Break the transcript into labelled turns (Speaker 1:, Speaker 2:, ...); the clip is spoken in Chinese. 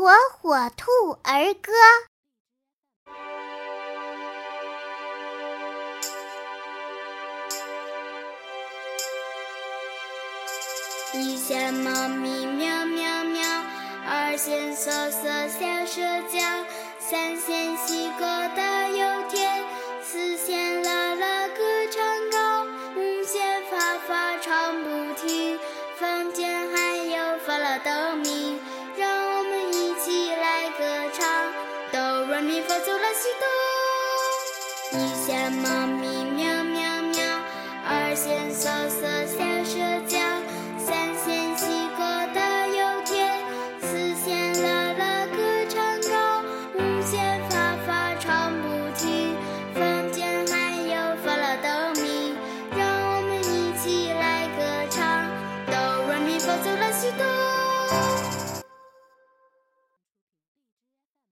Speaker 1: 火火兔儿歌。
Speaker 2: 一线猫咪喵喵喵，二线瑟瑟小舌叫，三线西瓜大又甜，四线啦啦歌唱高，五线发发唱不停，房间还有发了哆咪，咪发嗦啦西哆。一线猫咪喵喵喵，二线瑟瑟。